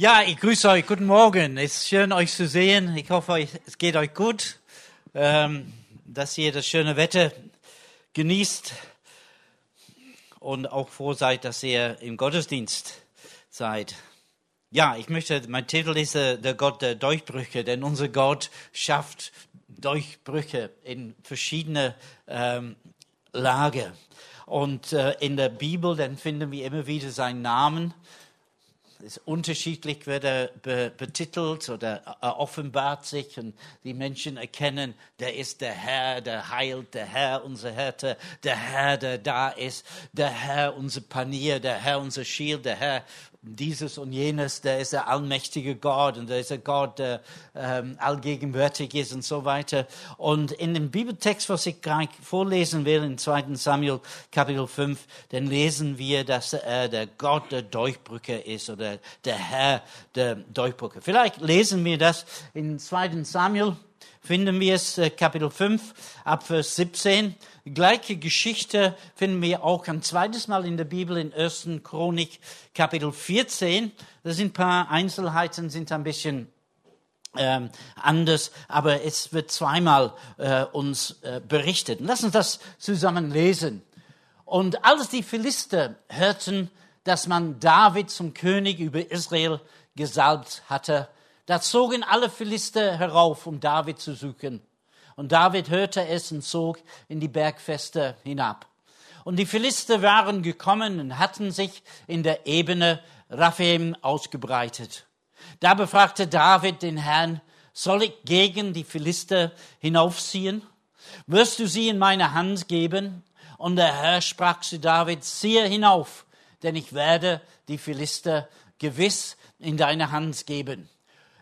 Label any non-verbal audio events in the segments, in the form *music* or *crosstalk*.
Ja, ich grüße euch. Guten Morgen. Es ist schön, euch zu sehen. Ich hoffe, es geht euch gut, ähm, dass ihr das schöne Wetter genießt und auch froh seid, dass ihr im Gottesdienst seid. Ja, ich möchte, mein Titel ist äh, der Gott der Durchbrüche, denn unser Gott schafft Durchbrüche in verschiedene ähm, Lage. Und äh, in der Bibel, dann finden wir immer wieder seinen Namen ist unterschiedlich wird er be betitelt oder er offenbart sich und die Menschen erkennen, der ist der Herr, der heilt, der Herr, unser Härte, der Herr, der da ist, der Herr, unser Panier, der Herr, unser Schild, der Herr, dieses und jenes, der ist der allmächtige Gott und der ist der Gott, der ähm, allgegenwärtig ist und so weiter. Und in dem Bibeltext, was ich gleich vorlesen will, in 2. Samuel Kapitel 5, dann lesen wir, dass er der Gott der Durchbrücke ist oder der Herr der Durchbrücke. Vielleicht lesen wir das in 2. Samuel finden wir es, äh, Kapitel 5, ab Vers 17. Die gleiche Geschichte finden wir auch ein zweites Mal in der Bibel in 1. Chronik, Kapitel 14. Da sind ein paar Einzelheiten, sind ein bisschen ähm, anders, aber es wird zweimal äh, uns äh, berichtet. Lass uns das zusammen lesen. Und als die Philister hörten, dass man David zum König über Israel gesalbt hatte, da zogen alle Philister herauf, um David zu suchen. Und David hörte es und zog in die Bergfeste hinab. Und die Philister waren gekommen und hatten sich in der Ebene Raphaim ausgebreitet. Da befragte David den Herrn, soll ich gegen die Philister hinaufziehen? Wirst du sie in meine Hand geben? Und der Herr sprach zu David, ziehe hinauf, denn ich werde die Philister gewiss in deine Hand geben.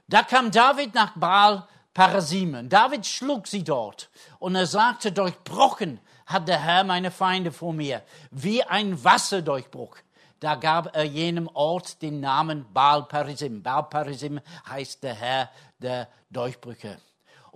Da kam David nach Baal Parasimen. David schlug sie dort und er sagte, durchbrochen hat der Herr meine Feinde vor mir, wie ein Wasserdurchbruch. Da gab er jenem Ort den Namen Baal Parisim. Baal Parisim heißt der Herr der Durchbrüche.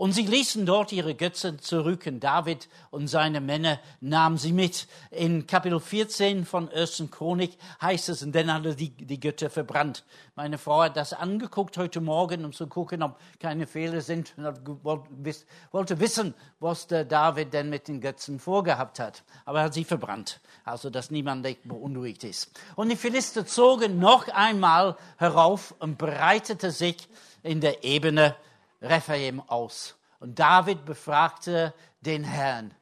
Und sie ließen dort ihre Götzen zurück und David und seine Männer nahmen sie mit. In Kapitel 14 von 1. Chronik heißt es, und dann hat er die, die Götter verbrannt. Meine Frau hat das angeguckt heute Morgen, um zu gucken, ob keine Fehler sind und wollte wissen, was der David denn mit den Götzen vorgehabt hat. Aber er hat sie verbrannt, also dass niemand beunruhigt ist. Und die Philister zogen noch einmal herauf und breitete sich in der Ebene Rephaim aus. Und David befragte den Herrn.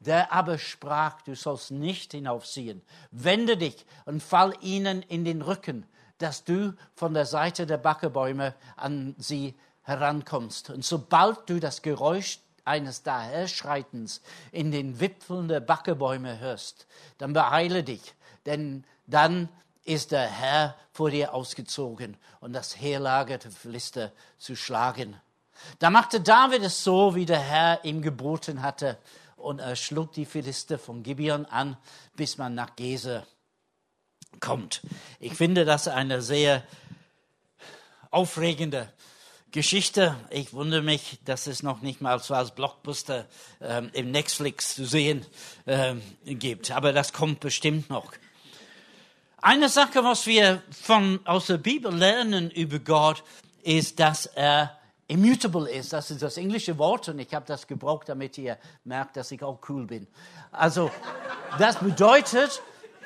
Der aber sprach, du sollst nicht hinaufziehen. Wende dich und fall ihnen in den Rücken, dass du von der Seite der Backebäume an sie herankommst. Und sobald du das Geräusch eines Daherschreitens in den Wipfeln der Backebäume hörst, dann beeile dich, denn dann ist der Herr vor dir ausgezogen und das Heerlager der Philister zu schlagen. Da machte David es so, wie der Herr ihm geboten hatte, und er schlug die Philister von Gibeon an, bis man nach Gese kommt. Ich finde das eine sehr aufregende Geschichte. Ich wundere mich, dass es noch nicht mal so als Blockbuster ähm, im Netflix zu sehen ähm, gibt. Aber das kommt bestimmt noch. Eine Sache, was wir von, aus der Bibel lernen über Gott, ist, dass er immutable ist. Das ist das englische Wort und ich habe das gebraucht, damit ihr merkt, dass ich auch cool bin. Also, das bedeutet,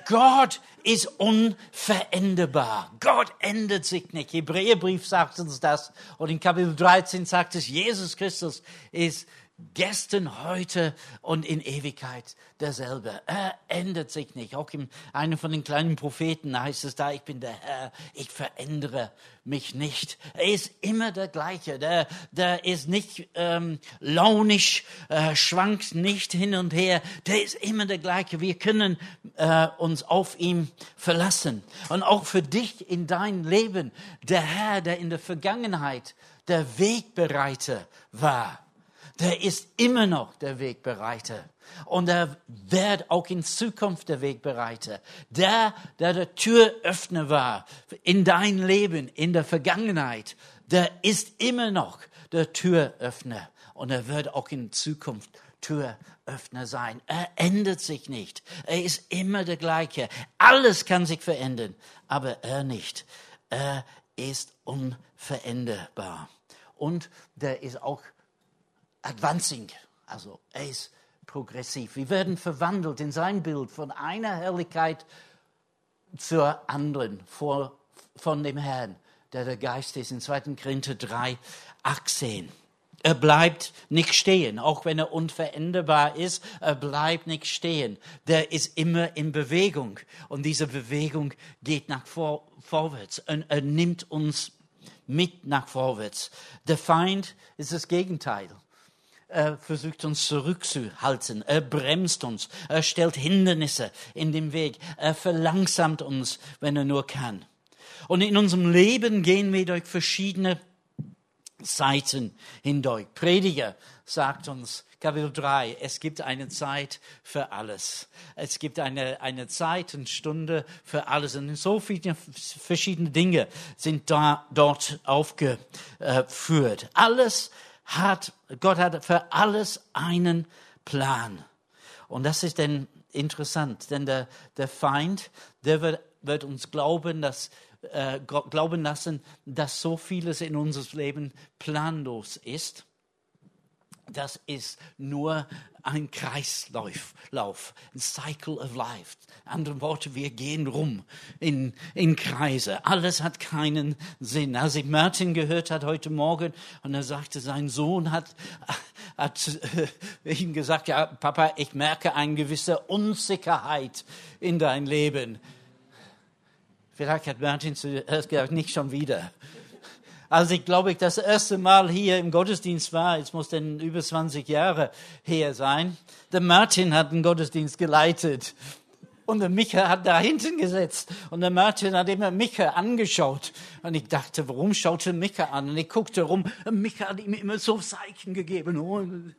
Gott ist unveränderbar. Gott ändert sich nicht. Hebräerbrief sagt uns das und in Kapitel 13 sagt es, Jesus Christus ist gestern, heute und in Ewigkeit derselbe. Er ändert sich nicht. Auch in einem von den kleinen Propheten heißt es da, ich bin der Herr, ich verändere mich nicht. Er ist immer der gleiche. Der, der ist nicht ähm, launisch, äh, schwankt nicht hin und her. Der ist immer der gleiche. Wir können äh, uns auf ihn verlassen. Und auch für dich in dein Leben, der Herr, der in der Vergangenheit der Wegbereiter war der ist immer noch der Wegbereiter. Und er wird auch in Zukunft der Wegbereiter. Der, der der Türöffner war in dein Leben, in der Vergangenheit, der ist immer noch der Türöffner. Und er wird auch in Zukunft Türöffner sein. Er ändert sich nicht. Er ist immer der gleiche. Alles kann sich verändern, aber er nicht. Er ist unveränderbar. Und der ist auch advancing, also er ist progressiv. Wir werden verwandelt in sein Bild von einer Herrlichkeit zur anderen vor, von dem Herrn, der der Geist ist. In 2. Korinther 3, 18. Er bleibt nicht stehen, auch wenn er unveränderbar ist. Er bleibt nicht stehen. Der ist immer in Bewegung und diese Bewegung geht nach vor, vorwärts. Und er nimmt uns mit nach vorwärts. Der Feind ist das Gegenteil. Er versucht uns zurückzuhalten. Er bremst uns. Er stellt Hindernisse in den Weg. Er verlangsamt uns, wenn er nur kann. Und in unserem Leben gehen wir durch verschiedene Seiten hindurch. Prediger sagt uns, Kapitel 3, es gibt eine Zeit für alles. Es gibt eine, eine Zeit und Stunde für alles. Und so viele verschiedene Dinge sind da, dort aufgeführt. Alles hat, Gott hat für alles einen Plan. Und das ist dann interessant, denn der, der Feind, der wird, wird uns glauben, dass äh, glauben lassen, dass so vieles in unserem Leben planlos ist. Das ist nur ein Kreislauf, Lauf, ein Cycle of Life. Andere Worte, wir gehen rum in, in Kreise. Alles hat keinen Sinn. Als ich Martin gehört hat heute Morgen und er sagte, sein Sohn hat, hat äh, ihm gesagt, ja, Papa, ich merke eine gewisse Unsicherheit in dein Leben. Vielleicht hat Martin zuerst gesagt, nicht schon wieder. Als ich, glaube ich, das erste Mal hier im Gottesdienst war, es muss denn über 20 Jahre her sein, der Martin hat den Gottesdienst geleitet. Und der Micha hat da hinten gesetzt. Und der Martin hat immer Micha angeschaut. Und ich dachte, warum schaut er Micha an? Und ich guckte rum. Und Micha hat ihm immer so Zeichen gegeben. Und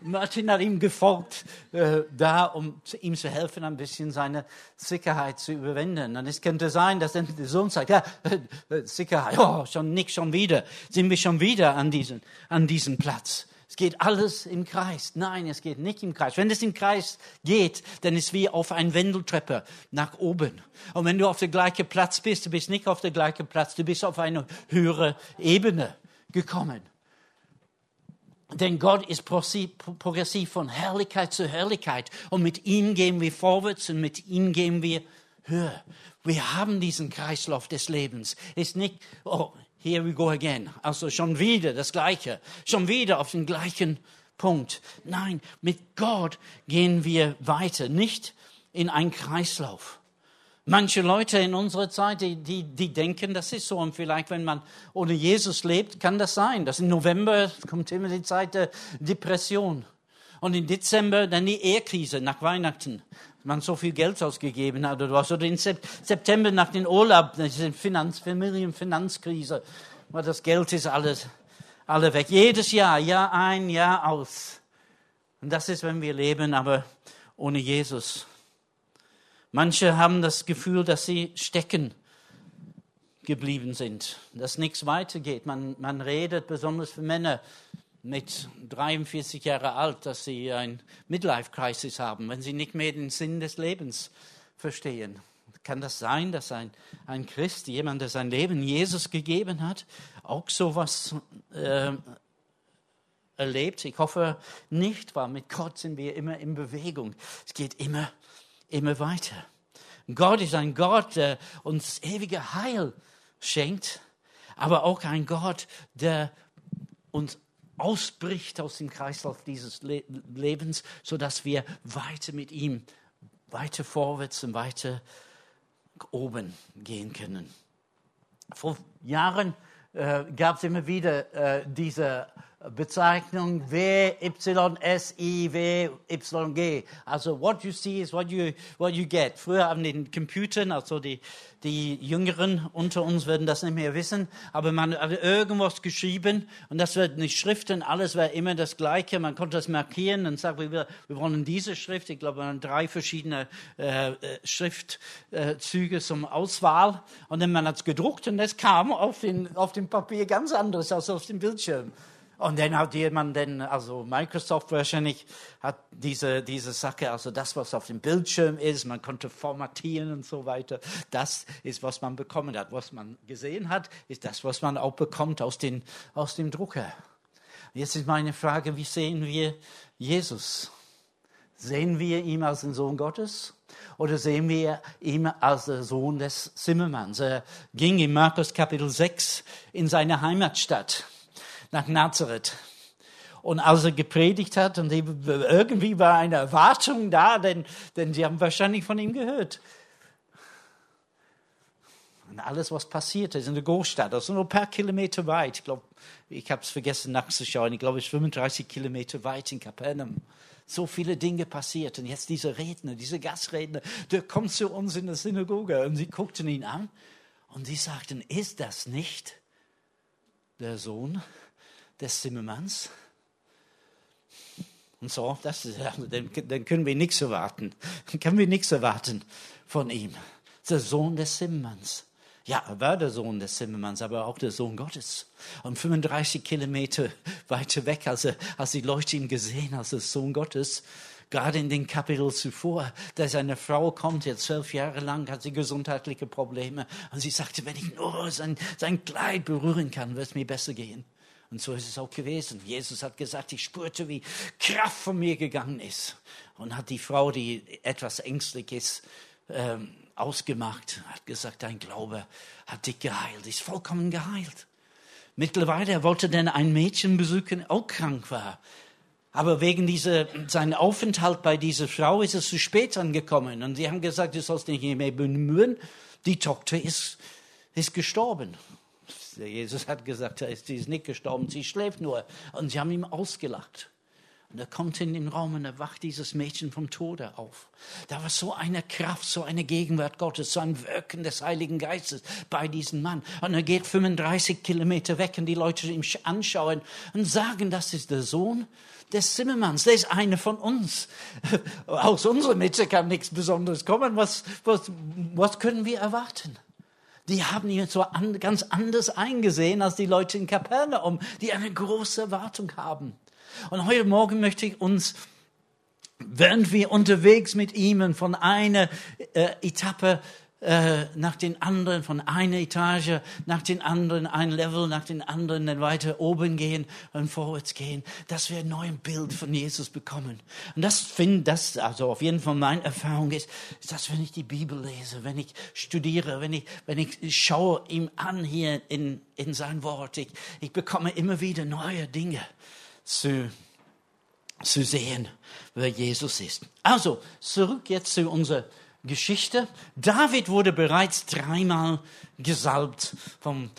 Martin hat ihm gefolgt, äh, da, um ihm zu helfen, ein bisschen seine Sicherheit zu überwinden. Und es könnte sein, dass der Sohn sagt, ja, äh, Sicherheit, oh, schon nicht schon wieder. Sind wir schon wieder an diesem, an diesem Platz? Es geht alles im Kreis. Nein, es geht nicht im Kreis. Wenn es im Kreis geht, dann ist es wie auf ein Wendeltreppe nach oben. Und wenn du auf der gleichen Platz bist, du bist nicht auf der gleichen Platz, du bist auf eine höhere Ebene gekommen. Denn Gott ist progressiv von Herrlichkeit zu Herrlichkeit. Und mit ihm gehen wir vorwärts und mit ihm gehen wir höher. Wir haben diesen Kreislauf des Lebens. Ist nicht, oh, here we go again. Also schon wieder das Gleiche. Schon wieder auf den gleichen Punkt. Nein, mit Gott gehen wir weiter, nicht in einen Kreislauf. Manche Leute in unserer Zeit, die, die, die denken, das ist so. Und vielleicht, wenn man ohne Jesus lebt, kann das sein. Das im November kommt immer die Zeit der Depression. Und im Dezember dann die Ehekrise nach Weihnachten man so viel Geld ausgegeben hat oder was. Oder im September nach dem Urlaub, diese Finanz, Familienfinanzkrise, weil das Geld ist alles, alle weg. Jedes Jahr, Jahr ein, Jahr aus. Und das ist, wenn wir leben, aber ohne Jesus. Manche haben das Gefühl, dass sie stecken geblieben sind, dass nichts weitergeht. Man, man redet, besonders für Männer, mit 43 Jahren alt, dass sie ein Midlife-Crisis haben, wenn sie nicht mehr den Sinn des Lebens verstehen. Kann das sein, dass ein, ein Christ, jemand, der sein Leben Jesus gegeben hat, auch sowas äh, erlebt? Ich hoffe nicht, weil mit Gott sind wir immer in Bewegung. Es geht immer, immer weiter. Gott ist ein Gott, der uns ewige Heil schenkt, aber auch ein Gott, der uns ausbricht aus dem Kreislauf dieses Le Lebens, sodass wir weiter mit ihm, weiter vorwärts und weiter oben gehen können. Vor Jahren äh, gab es immer wieder äh, diese Bezeichnung W, Y, S, I, W, Y, G. Also what you see is what you, what you get. Früher haben den Computern, also die, die Jüngeren unter uns werden das nicht mehr wissen, aber man hat irgendwas geschrieben und das wird nicht Schriften, alles war immer das Gleiche. Man konnte das markieren und sagen, wir, wir wollen diese Schrift. Ich glaube, man drei verschiedene äh, äh, Schriftzüge zum Auswahl und dann man hat es gedruckt und es kam auf, den, auf dem Papier ganz anderes als auf dem Bildschirm. Und dann hat jemand, denn, also Microsoft wahrscheinlich, hat diese, diese Sache, also das, was auf dem Bildschirm ist, man konnte formatieren und so weiter, das ist, was man bekommen hat. Was man gesehen hat, ist das, was man auch bekommt aus, den, aus dem Drucker. Jetzt ist meine Frage, wie sehen wir Jesus? Sehen wir ihn als den Sohn Gottes? Oder sehen wir ihn als der Sohn des Zimmermanns? Er ging in Markus Kapitel 6 in seine Heimatstadt nach Nazareth. Und als er gepredigt hat, und irgendwie war eine Erwartung da, denn, denn sie haben wahrscheinlich von ihm gehört. Und alles, was passiert ist in der Großstadt, also nur ein paar Kilometer weit, ich glaube, ich habe es vergessen nachzuschauen, ich glaube, es ist 35 Kilometer weit in Kapernaum. So viele Dinge passiert. Und jetzt diese Redner, diese Gastredner, der kommt zu uns in der Synagoge und sie guckten ihn an und sie sagten, ist das nicht der Sohn des Zimmermanns. Und so, das ist, dann, dann können wir nichts erwarten. Dann *laughs* können wir nichts erwarten von ihm. Der Sohn des Zimmermanns. Ja, er war der Sohn des Zimmermanns, aber auch der Sohn Gottes. Und 35 Kilometer weiter weg, als, er, als die Leute ihn gesehen als der Sohn Gottes, gerade in den Kapitel zuvor, da seine Frau kommt, jetzt zwölf Jahre lang, hat sie gesundheitliche Probleme. Und sie sagte, wenn ich nur sein, sein Kleid berühren kann, wird es mir besser gehen. Und so ist es auch gewesen. Jesus hat gesagt, ich spürte, wie Kraft von mir gegangen ist. Und hat die Frau, die etwas ängstlich ist, ähm, ausgemacht, hat gesagt, dein Glaube hat dich geheilt, ist vollkommen geheilt. Mittlerweile er wollte dann ein Mädchen besuchen, auch krank war. Aber wegen dieser, seinem Aufenthalt bei dieser Frau ist es zu spät angekommen. Und sie haben gesagt, du sollst dich nicht mehr bemühen. Die Tochter ist, ist gestorben. Jesus hat gesagt, sie ist nicht gestorben, sie schläft nur. Und sie haben ihm ausgelacht. Und er kommt in den Raum und er wacht dieses Mädchen vom Tode auf. Da war so eine Kraft, so eine Gegenwart Gottes, so ein Wirken des Heiligen Geistes bei diesem Mann. Und er geht 35 Kilometer weg und die Leute ihm anschauen und sagen, das ist der Sohn des Zimmermanns. Der ist einer von uns. Aus unserer Mitte kann nichts Besonderes kommen. Was, was, was können wir erwarten? Die haben ihn so an, ganz anders eingesehen als die Leute in Kapernaum, die eine große Erwartung haben. Und heute Morgen möchte ich uns, während wir unterwegs mit ihm von einer äh, Etappe äh, nach den anderen, von einer Etage nach den anderen, ein Level nach den anderen, dann weiter oben gehen und vorwärts gehen, dass wir ein neues Bild von Jesus bekommen. Und das finde, das, also auf jeden Fall meine Erfahrung ist, ist, dass wenn ich die Bibel lese, wenn ich studiere, wenn ich, wenn ich schaue ihm an hier in, in sein Wort, ich, ich bekomme immer wieder neue Dinge zu, zu sehen, wer Jesus ist. Also, zurück jetzt zu unserer Geschichte. David wurde bereits dreimal gesalbt vom,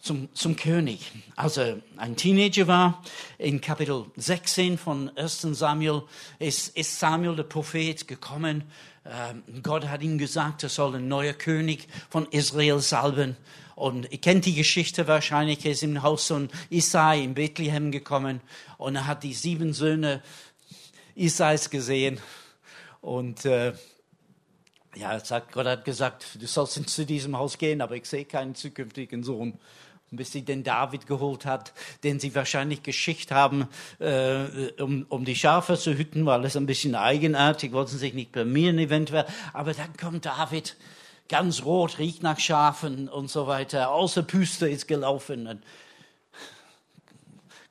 zum, zum König. Als er ein Teenager war, in Kapitel 16 von 1 Samuel, ist, ist Samuel, der Prophet, gekommen. Ähm, Gott hat ihm gesagt, er soll ein neuer König von Israel salben. Und ihr kennt die Geschichte wahrscheinlich, er ist im Haus von Isai in Bethlehem gekommen und er hat die sieben Söhne Isais gesehen. Und äh, ja, sagt, Gott hat gesagt, du sollst zu diesem Haus gehen, aber ich sehe keinen zukünftigen Sohn. Bis sie den David geholt hat, den sie wahrscheinlich geschickt haben, äh, um, um die Schafe zu hüten, weil es ein bisschen eigenartig, wollten sich nicht blamieren eventuell. Aber dann kommt David, ganz rot, riecht nach Schafen und so weiter, außer Püste ist gelaufen. Und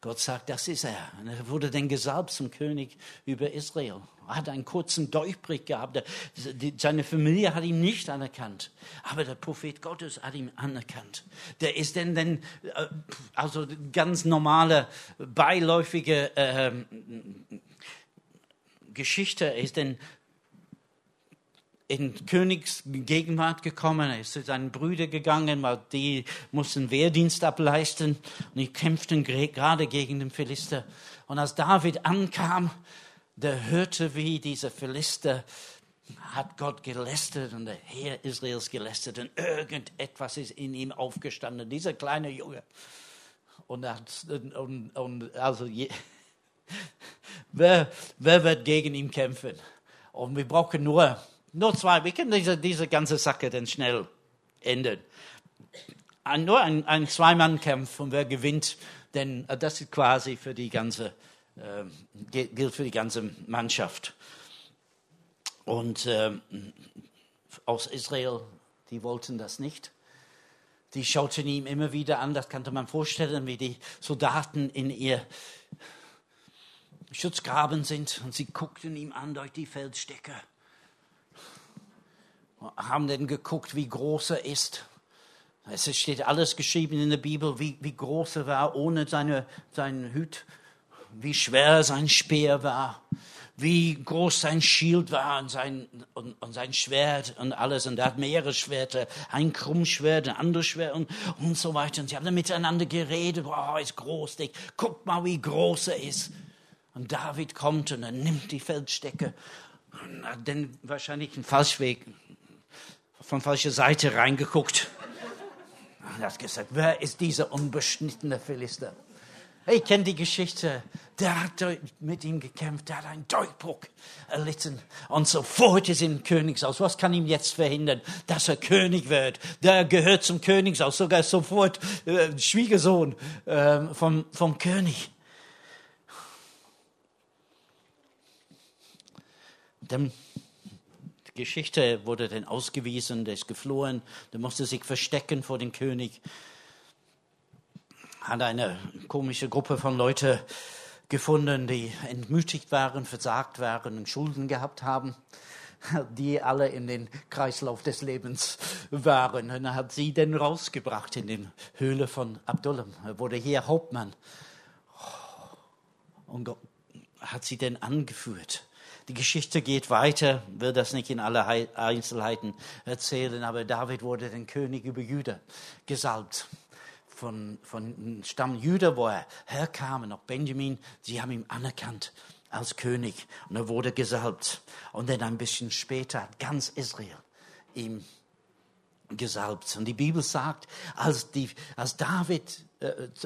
Gott sagt, das ist er. Und er wurde dann gesalbt zum König über Israel. Er hat einen kurzen Durchbruch gehabt. Seine Familie hat ihn nicht anerkannt. Aber der Prophet Gottes hat ihn anerkannt. Der ist dann, dann äh, also ganz normale, beiläufige äh, Geschichte. Er ist dann in Königsgegenwart gekommen, er ist zu seinen Brüdern gegangen, weil die mussten Wehrdienst ableisten und die kämpften gerade gegen den Philister. Und als David ankam, der hörte, wie dieser Philister hat Gott gelästert und der Herr Israels gelästert und irgendetwas ist in ihm aufgestanden, dieser kleine Junge. Und, hat, und, und also je, *laughs* wer, wer wird gegen ihn kämpfen? Und wir brauchen nur nur zwei. Wir können diese, diese ganze Sache dann schnell ändern. ein, nur ein, ein Zwei-Mann-Kampf und wer gewinnt, denn äh, das ist quasi für die ganze, äh, gilt für die ganze Mannschaft. Und äh, aus Israel, die wollten das nicht. Die schauten ihm immer wieder an, das kannte man vorstellen, wie die Soldaten in ihr Schutzgraben sind und sie guckten ihm an durch die Feldstecke. Haben dann geguckt, wie groß er ist. Es steht alles geschrieben in der Bibel, wie, wie groß er war ohne seine, seinen Hut, wie schwer sein Speer war, wie groß sein Schild war und sein, und, und sein Schwert und alles. Und er hat mehrere Schwerter, ein Krummschwert, ein anderes Schwert und, und so weiter. Und sie haben dann miteinander geredet, oh, ist groß, guck mal, wie groß er ist. Und David kommt und er nimmt die Feldstecke und hat dann wahrscheinlich einen Falschweg von falscher Seite reingeguckt. Und hat gesagt, wer ist dieser unbeschnittene Philister? Ich kenne die Geschichte. Der hat mit ihm gekämpft, der hat einen Durchbruch erlitten. Und sofort ist im Königshaus. Was kann ihm jetzt verhindern, dass er König wird? Der gehört zum Königshaus, sogar sofort äh, Schwiegersohn äh, vom, vom König. Dann Geschichte wurde dann ausgewiesen, der ist geflohen, der musste sich verstecken vor dem König hat eine komische Gruppe von Leuten gefunden, die entmütigt waren, versagt waren und Schulden gehabt haben, die alle in den Kreislauf des Lebens waren. Und er hat sie dann rausgebracht in die Höhle von Abdullam. Er wurde hier Hauptmann und hat sie dann angeführt. Die Geschichte geht weiter, will das nicht in alle Einzelheiten erzählen, aber David wurde den König über Juda gesalbt von, von Stamm Juda, wo er herkam, und auch Benjamin, sie haben ihn anerkannt als König und er wurde gesalbt. Und dann ein bisschen später hat ganz Israel ihm gesalbt. Und die Bibel sagt, als, die, als David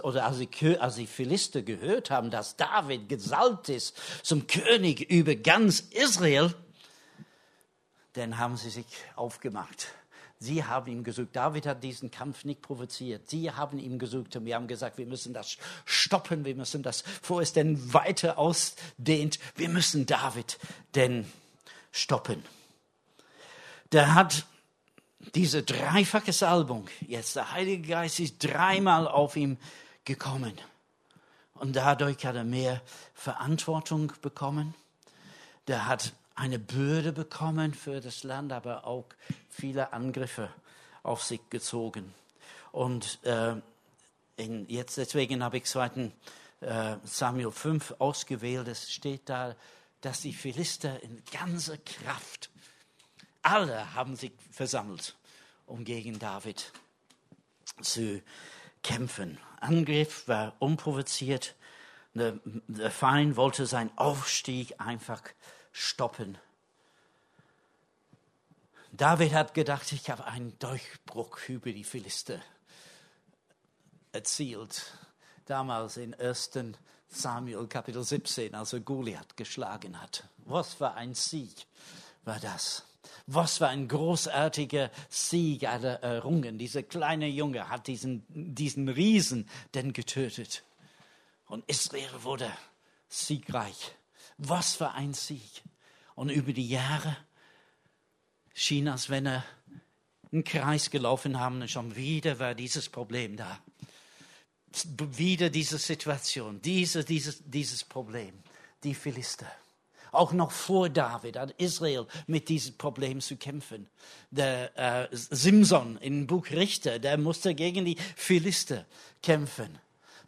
oder als die, als die Philister gehört haben, dass David gesalbt ist zum König über ganz Israel, dann haben sie sich aufgemacht Sie haben ihm gesucht. David hat diesen Kampf nicht provoziert. Sie haben ihm gesucht und wir haben gesagt, wir müssen das stoppen. Wir müssen das, bevor es denn weiter ausdehnt, wir müssen David denn stoppen. Der hat diese dreifache Salbung, jetzt der Heilige Geist ist dreimal auf ihm gekommen. Und dadurch hat er mehr Verantwortung bekommen. Der hat eine Bürde bekommen für das Land, aber auch viele Angriffe auf sich gezogen. Und äh, in, jetzt deswegen habe ich 2. Äh, Samuel 5 ausgewählt. Es steht da, dass die Philister in ganzer Kraft, alle haben sich versammelt, um gegen David zu kämpfen. Angriff war unprovoziert. Der, der Feind wollte seinen Aufstieg einfach stoppen. David hat gedacht, ich habe einen Durchbruch über die Philister erzielt. Damals in 1. Samuel Kapitel 17, als er Goliath geschlagen hat. Was für ein Sieg war das? Was für ein großartiger Sieg errungen. Dieser kleine Junge hat diesen, diesen Riesen denn getötet. Und Israel wurde siegreich. Was für ein Sieg. Und über die Jahre schien, als wenn er einen Kreis gelaufen haben und schon wieder war dieses Problem da. Wieder diese Situation, diese, dieses, dieses Problem, die Philister. Auch noch vor David hat Israel mit diesem Problem zu kämpfen. Der äh, Simson im Buch Richter, der musste gegen die Philister kämpfen.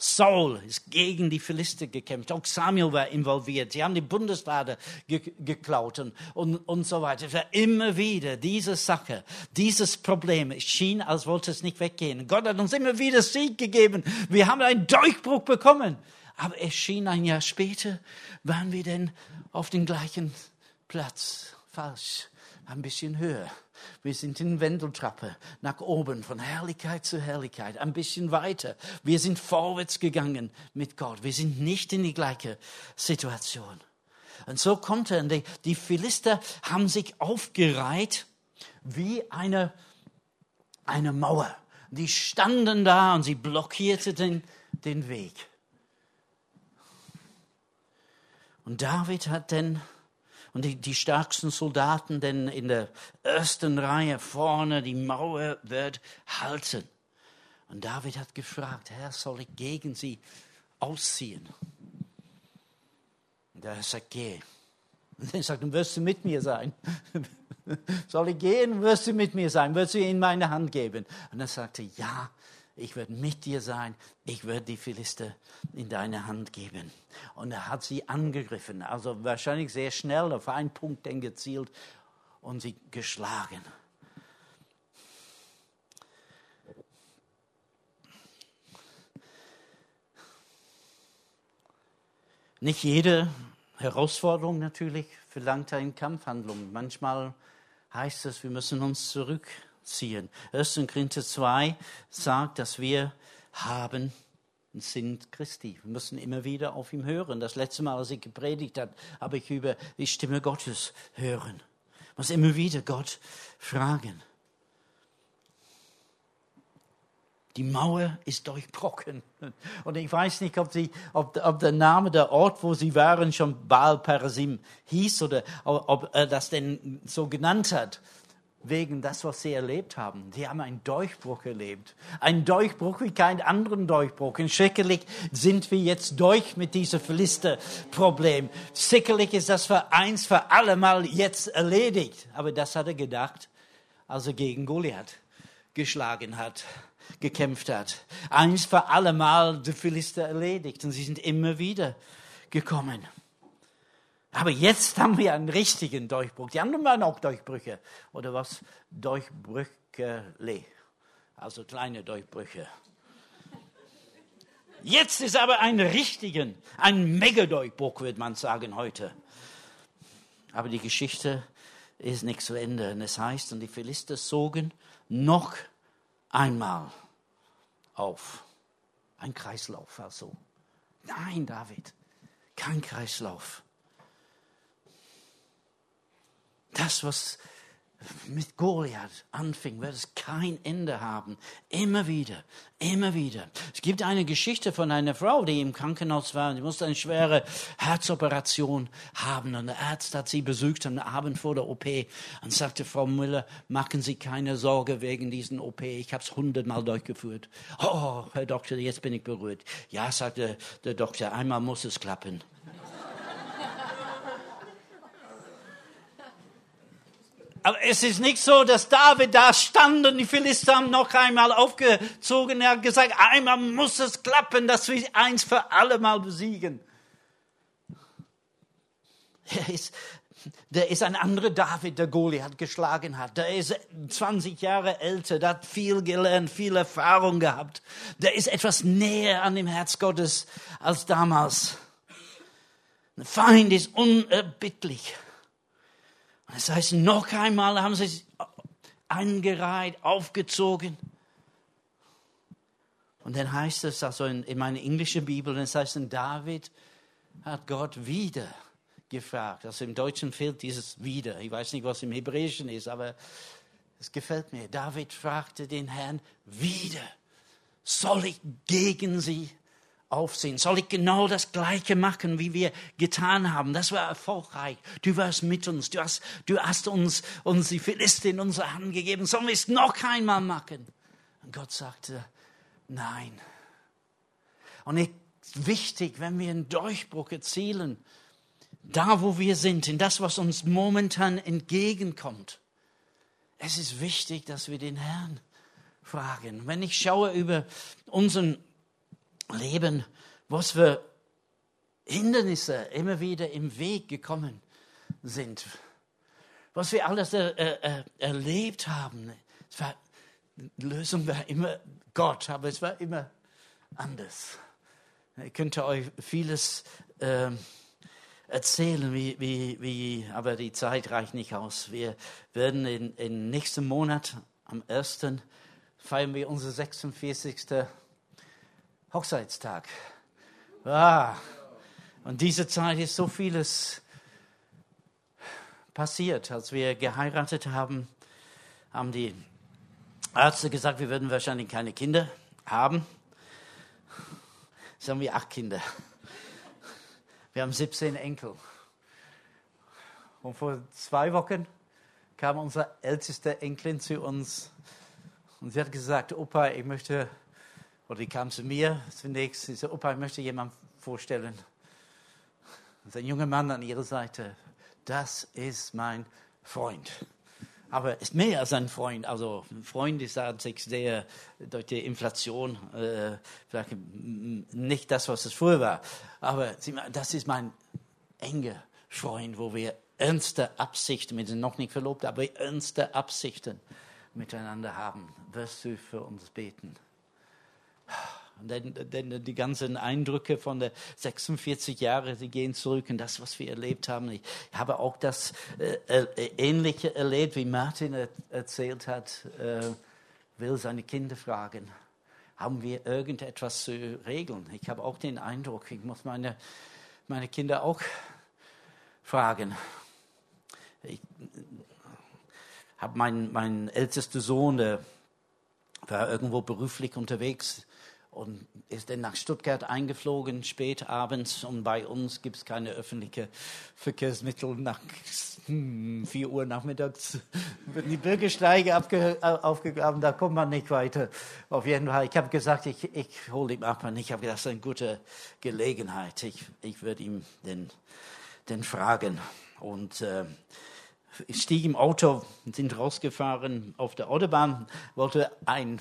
Saul ist gegen die Philister gekämpft. Auch Samuel war involviert. Sie haben die Bundeslade ge geklaut und, und, und so weiter. Immer wieder diese Sache, dieses Problem. Es schien, als wollte es nicht weggehen. Gott hat uns immer wieder Sieg gegeben. Wir haben einen Durchbruch bekommen. Aber es schien ein Jahr später, waren wir denn auf dem gleichen Platz. Falsch. Ein bisschen höher. Wir sind in Wendeltrappe nach oben, von Herrlichkeit zu Herrlichkeit, ein bisschen weiter. Wir sind vorwärts gegangen mit Gott. Wir sind nicht in die gleiche Situation. Und so kommt er. Und die, die Philister haben sich aufgereiht wie eine, eine Mauer. Die standen da und sie blockierten den, den Weg. Und David hat dann, und die, die stärksten Soldaten denn in der ersten Reihe vorne, die Mauer wird halten. Und David hat gefragt, Herr, soll ich gegen sie ausziehen? Und er sagt, geh. Und er sagt, dann wirst du mit mir sein. *laughs* soll ich gehen, wirst du mit mir sein, wirst du in meine Hand geben? Und er sagte, ja, ich werde mit dir sein, ich werde die Philister in deine Hand geben. Und er hat sie angegriffen, also wahrscheinlich sehr schnell auf einen Punkt denn gezielt und sie geschlagen. Nicht jede Herausforderung natürlich verlangt eine Kampfhandlung. Manchmal heißt es, wir müssen uns zurückziehen. 1. Korinther 2 sagt, dass wir haben sind Christi. Wir müssen immer wieder auf ihn hören. Das letzte Mal, als ich gepredigt habe, habe ich über die Stimme Gottes hören. Ich muss immer wieder Gott fragen. Die Mauer ist durchbrochen. Und ich weiß nicht, ob, sie, ob, ob, der Name der Ort, wo sie waren, schon Baal Perazim hieß oder ob er das denn so genannt hat, wegen das, was sie erlebt haben. Sie haben einen Durchbruch erlebt. Ein Durchbruch wie keinen anderen Durchbruch. Und sicherlich sind wir jetzt durch mit diesem Philister-Problem. Sicherlich ist das für eins für alle Mal jetzt erledigt. Aber das hat er gedacht, als er gegen Goliath geschlagen hat gekämpft hat. Eins für allemal die Philister erledigt und sie sind immer wieder gekommen. Aber jetzt haben wir einen richtigen Durchbruch. Die anderen waren auch Durchbrüche. Oder was? Durchbrüche. Also kleine Durchbrüche. Jetzt ist aber ein richtigen, ein Megadurchbruch, würde man sagen heute. Aber die Geschichte ist nicht zu Ende. Und es heißt, und die Philister zogen noch einmal auf. Ein Kreislauf also. Nein, David, kein Kreislauf. Das, was mit Goliath anfing, wird es kein Ende haben. Immer wieder, immer wieder. Es gibt eine Geschichte von einer Frau, die im Krankenhaus war. Die musste eine schwere Herzoperation haben. Und der Arzt hat sie besucht am Abend vor der OP und sagte, Frau Müller, machen Sie keine Sorge wegen diesen OP. Ich habe es hundertmal durchgeführt. Oh, Herr Doktor, jetzt bin ich berührt. Ja, sagte der Doktor, einmal muss es klappen. Aber es ist nicht so, dass David da stand und die Philister haben noch einmal aufgezogen. Er hat gesagt, einmal muss es klappen, dass wir eins für alle Mal besiegen. Er ist, der ist ein anderer David, der Goliath geschlagen hat. Der ist 20 Jahre älter, der hat viel gelernt, viel Erfahrung gehabt. Der ist etwas näher an dem Herz Gottes als damals. Der Feind ist unerbittlich. Das heißt, noch einmal haben sie es angereiht, aufgezogen. Und dann heißt es, also in, in meiner englischen Bibel, das heißt, David hat Gott wieder gefragt. Also im Deutschen fehlt dieses wieder. Ich weiß nicht, was im Hebräischen ist, aber es gefällt mir. David fragte den Herrn wieder, soll ich gegen sie aufsehen? Soll ich genau das Gleiche machen, wie wir getan haben? Das war erfolgreich. Du warst mit uns. Du hast, du hast uns, uns die Philister in unsere Hand gegeben. Sollen wir es noch einmal machen? Und Gott sagte, nein. Und es ist wichtig, wenn wir einen Durchbruch erzielen, da wo wir sind, in das, was uns momentan entgegenkommt. Es ist wichtig, dass wir den Herrn fragen. Wenn ich schaue über unseren Leben, was für Hindernisse immer wieder im Weg gekommen sind, was wir alles er, er, erlebt haben. War, die Lösung war immer Gott, aber es war immer anders. Ich könnte euch vieles äh, erzählen, wie, wie, wie, aber die Zeit reicht nicht aus. Wir werden in nächsten Monat, am 1. feiern wir unser 46. Hochzeitstag. Ah. Und diese Zeit ist so vieles passiert. Als wir geheiratet haben, haben die Ärzte gesagt, wir würden wahrscheinlich keine Kinder haben. Jetzt haben wir acht Kinder. Wir haben 17 Enkel. Und vor zwei Wochen kam unsere älteste Enkelin zu uns und sie hat gesagt, Opa, ich möchte, oder die kam zu mir zunächst, sie sagte, Opa, ich möchte jemanden vorstellen. Ist ein junger Mann an ihrer Seite. Das ist mein Freund aber ist mehr als ein Freund. Also ein Freund ist sich sehr durch die Inflation äh, vielleicht nicht das, was es früher war. Aber das ist mein enger Freund, wo wir ernste Absichten, wir sind noch nicht verlobt, aber ernste Absichten miteinander haben. Wirst du für uns beten? Denn, denn, die ganzen Eindrücke von der 46 Jahre, die gehen zurück in das, was wir erlebt haben. Ich habe auch das äh, äh, Ähnliche erlebt, wie Martin er, erzählt hat, äh, will seine Kinder fragen. Haben wir irgendetwas zu regeln? Ich habe auch den Eindruck, ich muss meine, meine Kinder auch fragen. Ich habe meinen mein ältester Sohn, der war irgendwo beruflich unterwegs und ist dann nach Stuttgart eingeflogen, spät abends. Und bei uns gibt es keine öffentlichen Verkehrsmittel. Nach *laughs* hm, 4 Uhr nachmittags werden die Bürgersteige aufgegraben, da kommt man nicht weiter. Auf jeden Fall, ich habe gesagt, ich, ich hole ihn ab und ich habe gedacht, das ist eine gute Gelegenheit. Ich, ich würde ihm den, den fragen. Und äh, ich stieg im Auto, sind rausgefahren auf der Autobahn, wollte ein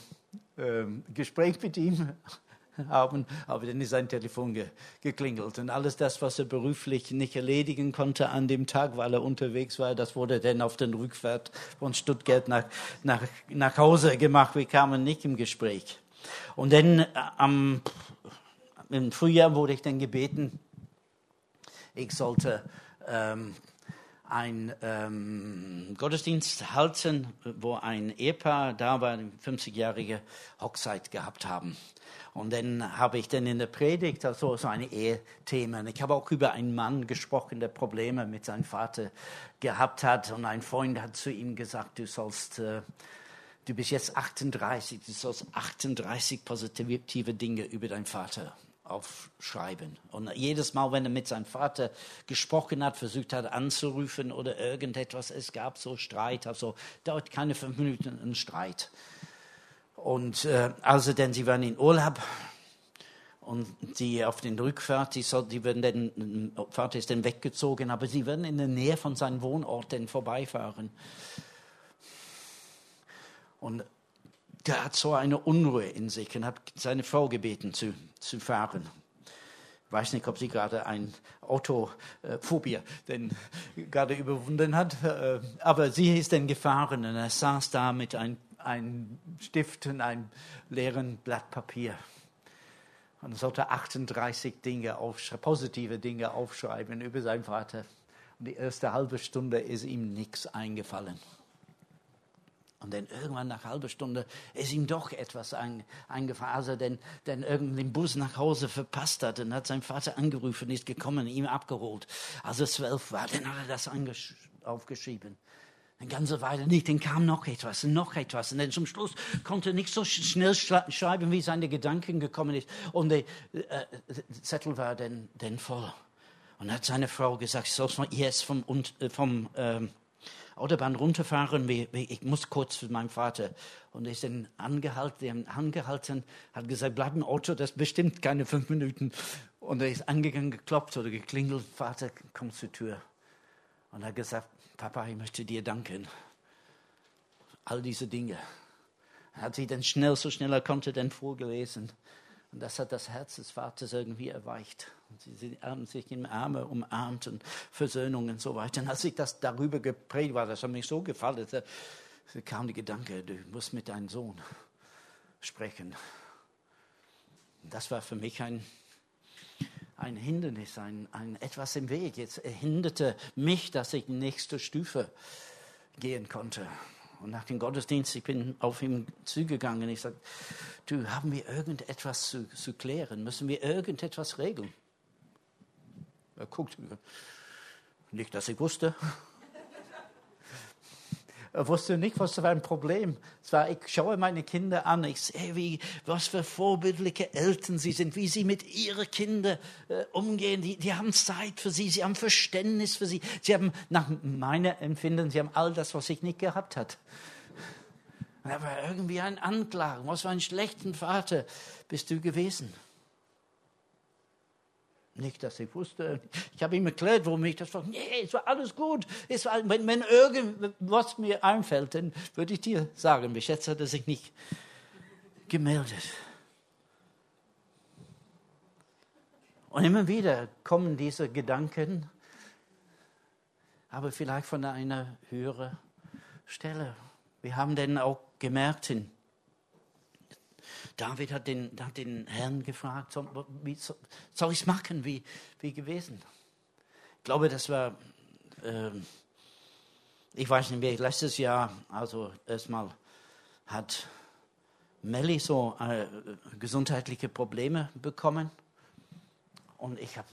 ähm, Gespräch mit ihm *laughs* haben, aber dann ist sein Telefon ge geklingelt. Und alles das, was er beruflich nicht erledigen konnte an dem Tag, weil er unterwegs war, das wurde dann auf den Rückfahrt von Stuttgart nach, nach, nach Hause gemacht. Wir kamen nicht im Gespräch. Und dann äh, am, im Frühjahr wurde ich dann gebeten, ich sollte ähm, ein ähm, Gottesdienst halten, wo ein Ehepaar da war, eine 50-jährige Hochzeit gehabt haben. Und dann habe ich dann in der Predigt also so eine Ehethemen. Ich habe auch über einen Mann gesprochen, der Probleme mit seinem Vater gehabt hat. Und ein Freund hat zu ihm gesagt, du sollst, äh, du bist jetzt 38, du sollst 38 positive Dinge über deinen Vater aufschreiben. Und jedes Mal, wenn er mit seinem Vater gesprochen hat, versucht hat anzurufen oder irgendetwas, es gab so Streit, also dauert keine fünf Minuten ein Streit. Und äh, also denn sie waren in Urlaub und die auf den Rückfahrt, die, soll, die werden dann, Vater ist dann weggezogen, aber sie werden in der Nähe von seinem Wohnort dann vorbeifahren. Und der hat so eine Unruhe in sich und hat seine Frau gebeten zu, zu fahren. Ich weiß nicht, ob sie gerade ein Autophobie denn gerade überwunden hat, äh, aber sie ist dann gefahren und er saß da mit einem ein Stift und einem leeren Blatt Papier. Und sollte 38 Dinge positive Dinge aufschreiben über seinen Vater. Und die erste halbe Stunde ist ihm nichts eingefallen. Und dann irgendwann nach halben Stunde ist ihm doch etwas eingefallen, als er den, den irgendeinen Bus nach Hause verpasst hat. Dann hat sein Vater angerufen, ist gekommen, ihm abgeholt. Als er zwölf war, dann hat er das aufgeschrieben. Eine ganze Weile nicht, dann kam noch etwas und noch etwas. Und dann zum Schluss konnte er nicht so schnell schreiben, wie seine Gedanken gekommen ist. Und der äh, Zettel war dann, dann voll. Und hat seine Frau gesagt, ich soll jetzt vom, äh, vom ähm, Autobahn runterfahren, ich muss kurz zu meinem Vater. Und ist dann angehalten, angehalten, hat gesagt, bleib im Auto, das bestimmt keine fünf Minuten. Und er ist angegangen, geklopft oder geklingelt, Vater, komm zur Tür. Und er hat gesagt, Papa, ich möchte dir danken. All diese Dinge. Er hat sie dann schnell, so schnell er konnte, dann vorgelesen. Und das hat das Herz des Vaters irgendwie erweicht. Und sie haben sich im Arme umarmt und Versöhnung und so weiter. Und als ich das darüber geprägt war, das hat mich so gefallen, da kam der Gedanke, du musst mit deinem Sohn sprechen. Und das war für mich ein, ein Hindernis, ein, ein etwas im Weg. Jetzt hinderte mich, dass ich die nächste Stufe gehen konnte. Und nach dem Gottesdienst, ich bin auf ihn zugegangen. Ich sagte, du, haben wir irgendetwas zu, zu klären? Müssen wir irgendetwas regeln? Er guckt, nicht, dass ich wusste. Wusste nicht, was für ein Problem. Es war, ich schaue meine Kinder an, ich sehe, wie, was für vorbildliche Eltern sie sind, wie sie mit ihren Kindern äh, umgehen. Die, die haben Zeit für sie, sie haben Verständnis für sie. Sie haben, nach meiner Empfinden, sie haben all das, was ich nicht gehabt hat. Aber irgendwie ein Anklagen. Was für einen schlechten Vater bist du gewesen? Nicht, dass ich wusste. Ich habe ihm erklärt, warum ich das war. Nee, es war alles gut. Es war, wenn, wenn irgendwas mir einfällt, dann würde ich dir sagen. Bis jetzt hat er sich nicht gemeldet. Und immer wieder kommen diese Gedanken, aber vielleicht von einer höheren Stelle. Wir haben denn auch gemerkt in David hat den, hat den Herrn gefragt, soll, wie, soll ich es machen, wie, wie gewesen? Ich glaube, das war, äh, ich weiß nicht mehr, letztes Jahr, also erstmal hat Melly so äh, gesundheitliche Probleme bekommen und ich habe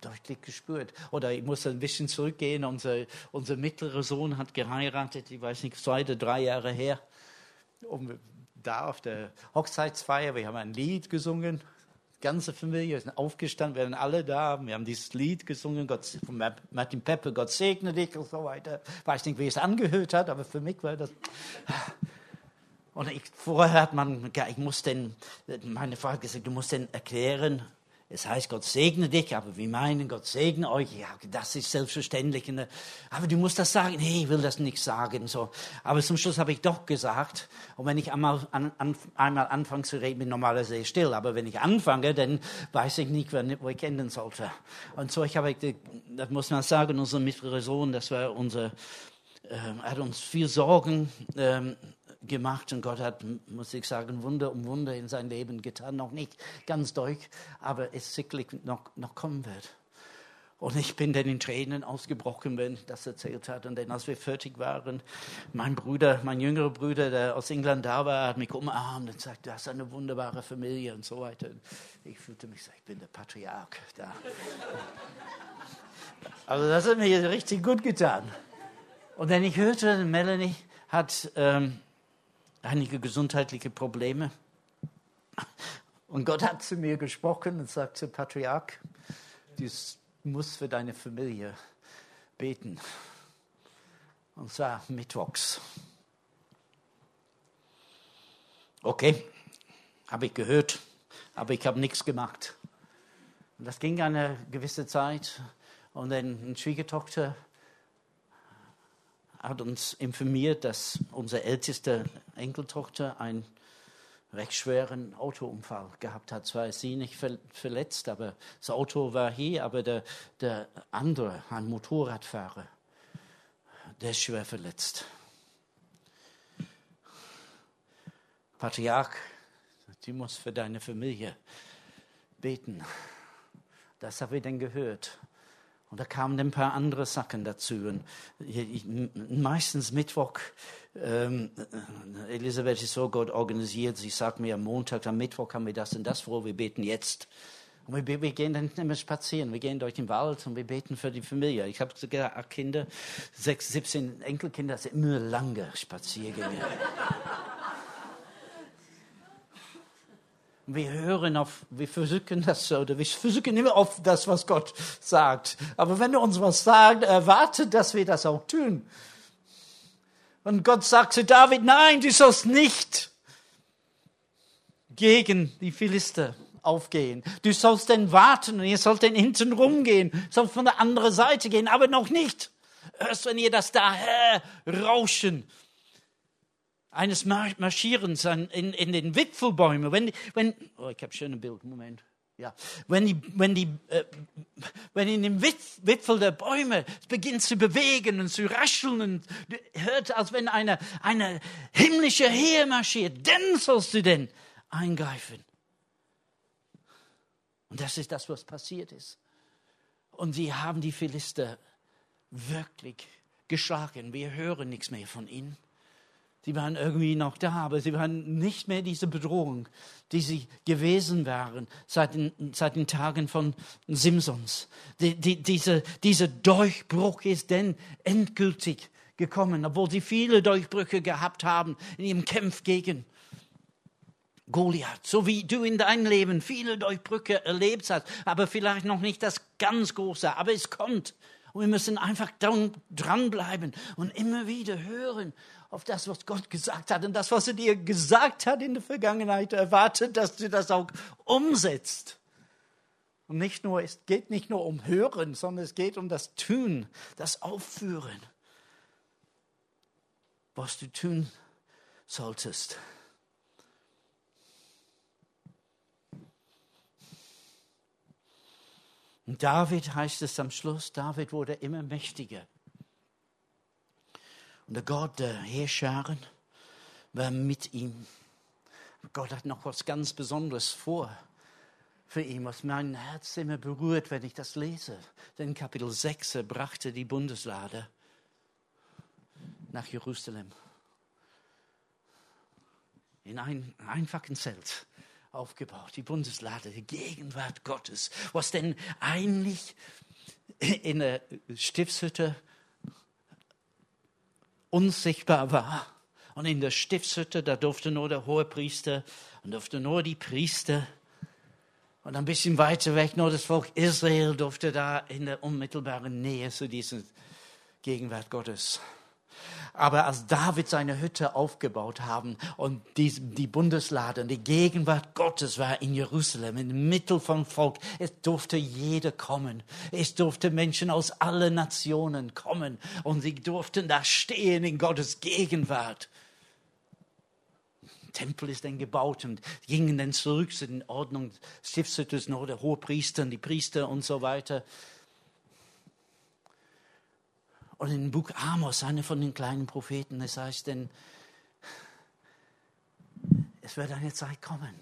deutlich gespürt. Oder ich muss ein bisschen zurückgehen. Unser, unser mittlerer Sohn hat geheiratet, ich weiß nicht, zwei oder drei Jahre her. Und da auf der Hochzeitsfeier, wir haben ein Lied gesungen, die ganze Familie ist aufgestanden, wir waren alle da, wir haben dieses Lied gesungen, Gott, von Martin Peppe, Gott segne dich und so weiter. Ich weiß nicht, wie es angehört hat, aber für mich war das... Und ich, vorher hat man, ich muss denn, meine Frau hat gesagt, du musst denn erklären, es heißt, Gott segne dich, aber wir meinen, Gott segne euch. Ja, das ist selbstverständlich. Aber du musst das sagen. Nee, ich will das nicht sagen. So. Aber zum Schluss habe ich doch gesagt. Und wenn ich einmal, an, an, einmal anfange zu reden, bin ich normalerweise still. Aber wenn ich anfange, dann weiß ich nicht, wo ich enden sollte. Und so, ich habe, das muss man sagen, unser Sohn, das war unser, äh, hat uns viel Sorgen ähm, gemacht und Gott hat, muss ich sagen, Wunder um Wunder in sein Leben getan. Noch nicht ganz durch, aber es sicherlich noch, noch kommen wird. Und ich bin dann in Tränen ausgebrochen, wenn das erzählt hat. Und dann, als wir fertig waren, mein Bruder, mein jüngerer Bruder, der aus England da war, hat mich umarmt und sagt, du hast eine wunderbare Familie und so weiter. Ich fühlte mich so, ich bin der Patriarch da. Also das hat mir richtig gut getan. Und dann ich hörte, Melanie hat ähm, einige gesundheitliche Probleme. Und Gott hat zu mir gesprochen und sagte, Patriarch, du musst für deine Familie beten. Und zwar mittwochs. Okay, habe ich gehört, aber ich habe nichts gemacht. Und das ging eine gewisse Zeit. Und dann eine Schwiegertochter hat uns informiert, dass unsere älteste Enkeltochter einen recht schweren Autounfall gehabt hat. Zwar ist sie nicht verletzt, aber das Auto war hier, aber der, der andere, ein Motorradfahrer, der ist schwer verletzt. Patriarch, du musst für deine Familie beten. Das habe ich dann gehört. Und da kamen ein paar andere Sachen dazu. Und meistens Mittwoch, ähm, Elisabeth ist so gut organisiert, sie sagt mir am Montag, am Mittwoch haben wir das und das vor, wir beten jetzt. Und wir, wir gehen dann immer spazieren, wir gehen durch den Wald und wir beten für die Familie. Ich habe sogar acht Kinder, sechs, 17 Enkelkinder, das sind immer lange Spaziergänge. Wir hören auf, wir versuchen das oder wir versuchen immer auf das, was Gott sagt. Aber wenn er uns was sagt, erwartet, dass wir das auch tun. Und Gott sagt zu David, nein, du sollst nicht gegen die Philister aufgehen. Du sollst denn warten und ihr sollt denn hinten rumgehen, sollst von der anderen Seite gehen, aber noch nicht. Erst wenn ihr das da rauschen eines Marschierens in, in den Wipfelbäumen, wenn, wenn oh, ich habe schöne Bild, Moment. Ja, wenn die, wenn die, äh, wenn in dem Wipfel der Bäume es beginnt zu bewegen und zu rascheln und hört, als wenn eine, eine himmlische Heer marschiert, dann sollst du denn eingreifen. Und das ist das, was passiert ist. Und sie haben die Philister wirklich geschlagen. Wir hören nichts mehr von ihnen. Sie waren irgendwie noch da, aber sie waren nicht mehr diese Bedrohung, die sie gewesen waren seit den, seit den Tagen von Simpsons. Die, die, diese, dieser Durchbruch ist denn endgültig gekommen, obwohl sie viele Durchbrüche gehabt haben in ihrem Kampf gegen Goliath. So wie du in deinem Leben viele Durchbrüche erlebt hast, aber vielleicht noch nicht das ganz Große, aber es kommt. Und wir müssen einfach dranbleiben und immer wieder hören auf das, was Gott gesagt hat und das, was er dir gesagt hat in der Vergangenheit, erwartet, dass du das auch umsetzt. Und nicht nur, es geht nicht nur um Hören, sondern es geht um das Tun, das Aufführen, was du tun solltest. Und David heißt es am Schluss, David wurde immer mächtiger. Und der Gott der Heerscharen war mit ihm. Gott hat noch was ganz Besonderes vor für ihn, was mein Herz immer berührt, wenn ich das lese. Denn Kapitel 6 er brachte die Bundeslade nach Jerusalem. In ein einfachen Zelt aufgebaut, die Bundeslade, die Gegenwart Gottes, was denn eigentlich in der Stiftshütte unsichtbar war. Und in der Stiftshütte, da durfte nur der hohe Priester und durfte nur die Priester und ein bisschen weiter weg nur das Volk Israel durfte da in der unmittelbaren Nähe zu dieser Gegenwart Gottes aber als David seine Hütte aufgebaut haben und die, die Bundeslade, die Gegenwart Gottes war in Jerusalem, im Mittel vom Volk, es durfte jeder kommen. Es durfte Menschen aus allen Nationen kommen und sie durften da stehen in Gottes Gegenwart. Tempel ist dann gebaut und gingen dann zurück zu den Ordnungen des Stiftshütters oder Hohepriester, die Priester und so weiter. Und im Buch Amos, einer von den kleinen Propheten, es heißt denn, es wird eine Zeit kommen.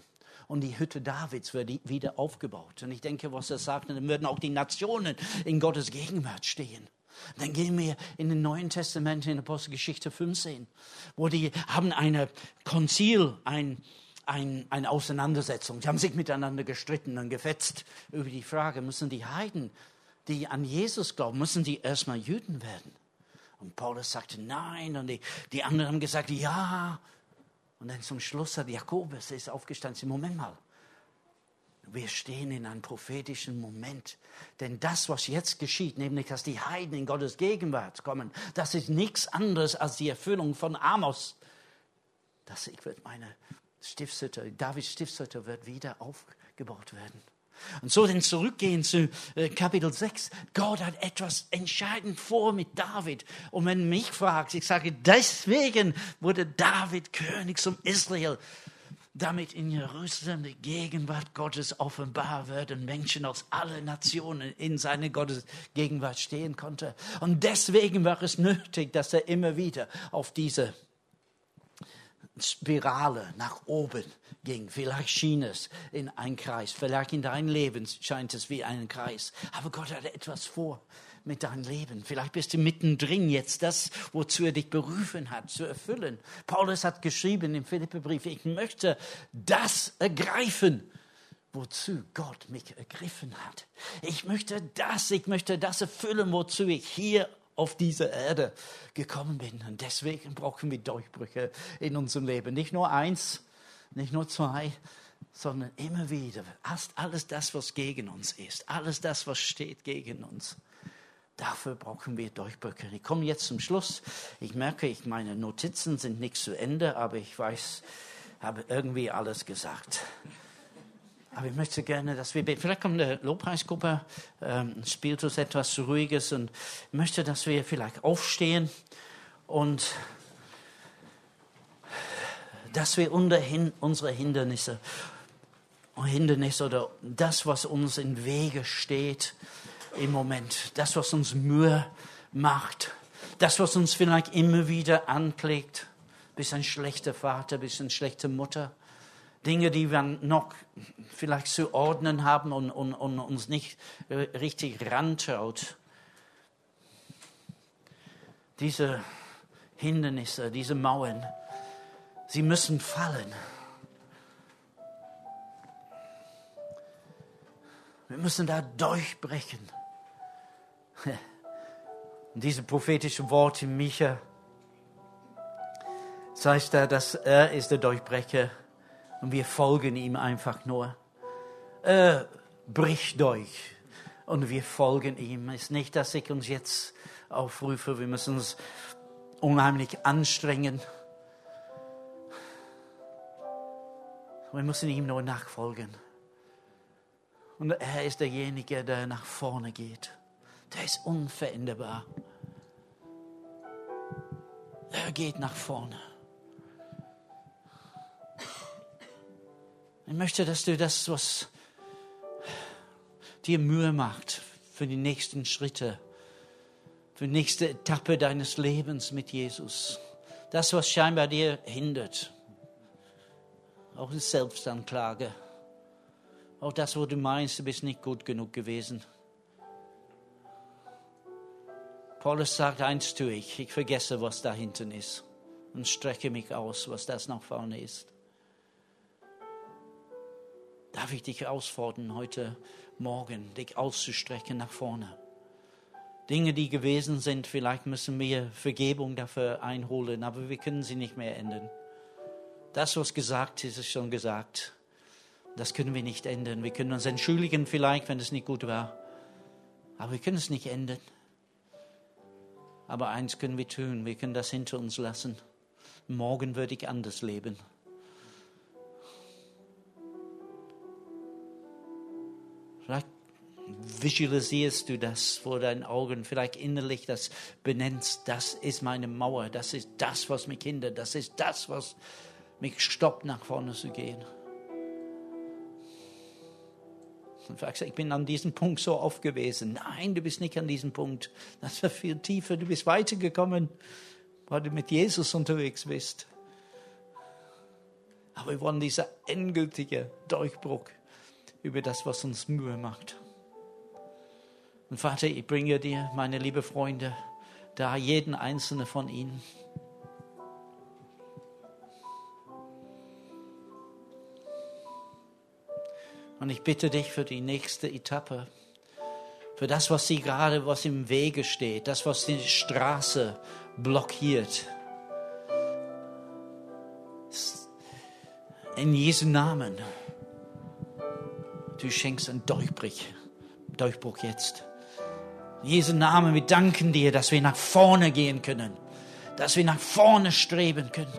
Und die Hütte Davids wird wieder aufgebaut. Und ich denke, was er sagt, dann würden auch die Nationen in Gottes Gegenwart stehen. Dann gehen wir in den Neuen Testament in Apostelgeschichte 15, wo die haben eine Konzil, ein, ein, eine Auseinandersetzung. Die haben sich miteinander gestritten und gefetzt über die Frage, müssen die Heiden die an Jesus glauben, müssen die erstmal Juden werden. Und Paulus sagte nein und die, die anderen haben gesagt ja. Und dann zum Schluss hat Jakobus ist aufgestanden, Moment mal, wir stehen in einem prophetischen Moment. Denn das, was jetzt geschieht, nämlich dass die Heiden in Gottes Gegenwart kommen, das ist nichts anderes als die Erfüllung von Amos. Das ich wird meine Stiftshütte, Davids Stiftshütte wird wieder aufgebaut werden. Und so dann zurückgehen zu äh, Kapitel 6. Gott hat etwas entscheidend vor mit David. Und wenn du mich fragst, ich sage, deswegen wurde David König zum Israel, damit in Jerusalem die Gegenwart Gottes offenbar wird und Menschen aus allen Nationen in seine Gottes Gegenwart stehen konnte. Und deswegen war es nötig, dass er immer wieder auf diese Spirale nach oben ging. Vielleicht schien es in einen Kreis, vielleicht in deinem Leben scheint es wie ein Kreis. Aber Gott hatte etwas vor mit deinem Leben. Vielleicht bist du mittendrin jetzt das, wozu er dich berufen hat, zu erfüllen. Paulus hat geschrieben im Philipperbrief, ich möchte das ergreifen, wozu Gott mich ergriffen hat. Ich möchte das, ich möchte das erfüllen, wozu ich hier auf diese Erde gekommen bin. Und deswegen brauchen wir Durchbrüche in unserem Leben. Nicht nur eins, nicht nur zwei, sondern immer wieder. Alles das, was gegen uns ist, alles das, was steht gegen uns. Dafür brauchen wir Durchbrüche. Ich komme jetzt zum Schluss. Ich merke, ich, meine Notizen sind nicht zu Ende, aber ich weiß, habe irgendwie alles gesagt. Aber ich möchte gerne, dass wir beten. Vielleicht kommt eine Lobpreisgruppe, ähm, spielt uns etwas Ruhiges und ich möchte, dass wir vielleicht aufstehen und dass wir unsere Hindernisse, Hindernisse oder das, was uns im Wege steht im Moment, das, was uns Mühe macht, das, was uns vielleicht immer wieder anklickt, bist ein schlechter Vater, bist eine schlechte Mutter, Dinge, die wir noch vielleicht zu ordnen haben und, und, und uns nicht richtig rantraut. Diese Hindernisse, diese Mauern, sie müssen fallen. Wir müssen da durchbrechen. *laughs* Und diese prophetischen Worte Micha Das heißt, dass er ist der Durchbrecher und wir folgen ihm einfach nur. Er bricht durch und wir folgen ihm. Es ist nicht, dass ich uns jetzt aufrufe, wir müssen uns unheimlich anstrengen. Wir müssen ihm nur nachfolgen. Und er ist derjenige, der nach vorne geht. Der ist unveränderbar. Er geht nach vorne. Ich möchte, dass du das, was dir Mühe macht für die nächsten Schritte, für die nächste Etappe deines Lebens mit Jesus, das, was scheinbar dir hindert, auch eine Selbstanklage, auch das, wo du meinst, du bist nicht gut genug gewesen. Paulus sagt, eins tue ich, ich vergesse, was da hinten ist und strecke mich aus, was das nach vorne ist. Darf ich dich herausfordern, heute Morgen dich auszustrecken nach vorne? Dinge, die gewesen sind, vielleicht müssen wir Vergebung dafür einholen, aber wir können sie nicht mehr ändern. Das, was gesagt ist, ist schon gesagt. Das können wir nicht ändern. Wir können uns entschuldigen vielleicht, wenn es nicht gut war, aber wir können es nicht ändern. Aber eins können wir tun, wir können das hinter uns lassen. Morgen würde ich anders leben. Vielleicht visualisierst du das vor deinen Augen, vielleicht innerlich das benennst, das ist meine Mauer, das ist das, was mich hindert, das ist das, was mich stoppt, nach vorne zu gehen. Und vielleicht ich bin an diesem Punkt so oft gewesen. Nein, du bist nicht an diesem Punkt. Das war viel tiefer. Du bist weitergekommen, weil du mit Jesus unterwegs bist. Aber wir wollen dieser endgültige Durchbruch über das, was uns Mühe macht. Und Vater, ich bringe dir, meine lieben Freunde, da jeden einzelnen von ihnen. Und ich bitte dich für die nächste Etappe, für das, was sie gerade, was im Wege steht, das, was die Straße blockiert. In Jesu Namen du schenkst einen Durchbruch, Durchbruch jetzt. In Jesu Namen, wir danken dir, dass wir nach vorne gehen können, dass wir nach vorne streben können.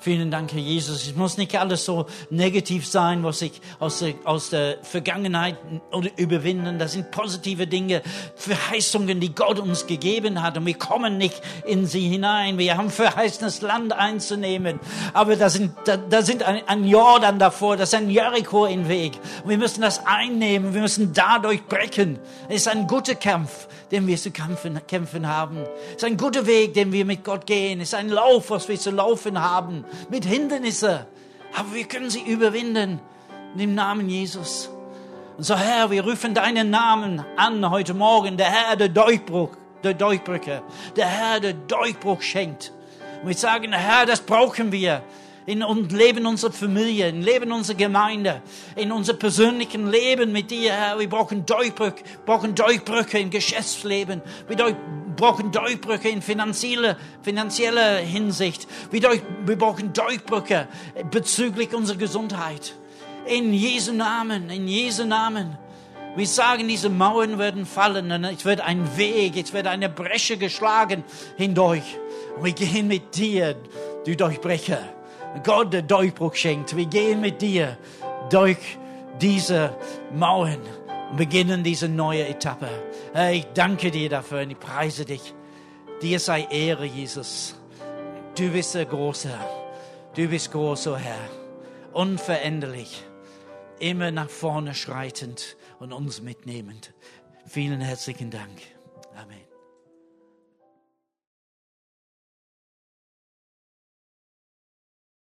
Vielen Dank, Herr Jesus. Es muss nicht alles so negativ sein, was ich aus der, aus der Vergangenheit überwinden. Das sind positive Dinge, Verheißungen, die Gott uns gegeben hat. Und wir kommen nicht in sie hinein. Wir haben verheißenes Land einzunehmen. Aber da sind, da, da sind ein, ein Jordan davor, das ist ein Jericho im Weg. Und wir müssen das einnehmen. Wir müssen dadurch brechen. Es ist ein guter Kampf den wir zu kämpfen, kämpfen haben. Es ist ein guter Weg, den wir mit Gott gehen. Es ist ein Lauf, was wir zu laufen haben, mit Hindernissen. Aber wir können sie überwinden im Namen Jesus. Und so, Herr, wir rufen deinen Namen an heute Morgen. Der Herr, der Durchbruch, der Durchbrücker. Der Herr, der Durchbruch schenkt. Und wir sagen, Herr, das brauchen wir in und Leben unserer Familie, im Leben unserer Gemeinde, in unserem persönlichen Leben mit dir, Herr. Wir brauchen Durchbrüche, brauchen Durchbrüche im Geschäftsleben. Wir brauchen Durchbrüche in finanzieller, finanzieller Hinsicht. Wir, wir brauchen Durchbrüche bezüglich unserer Gesundheit. In Jesu Namen, in Jesu Namen. Wir sagen, diese Mauern werden fallen und es wird ein Weg, es wird eine Bresche geschlagen hindurch. Und wir gehen mit dir, du Durchbrecher. Gott der Durchbruch schenkt. Wir gehen mit dir durch diese Mauern und beginnen diese neue Etappe. Herr, ich danke dir dafür und ich preise dich. Dir sei Ehre, Jesus. Du bist der Große. Du bist großer Herr. Unveränderlich. Immer nach vorne schreitend und uns mitnehmend. Vielen herzlichen Dank.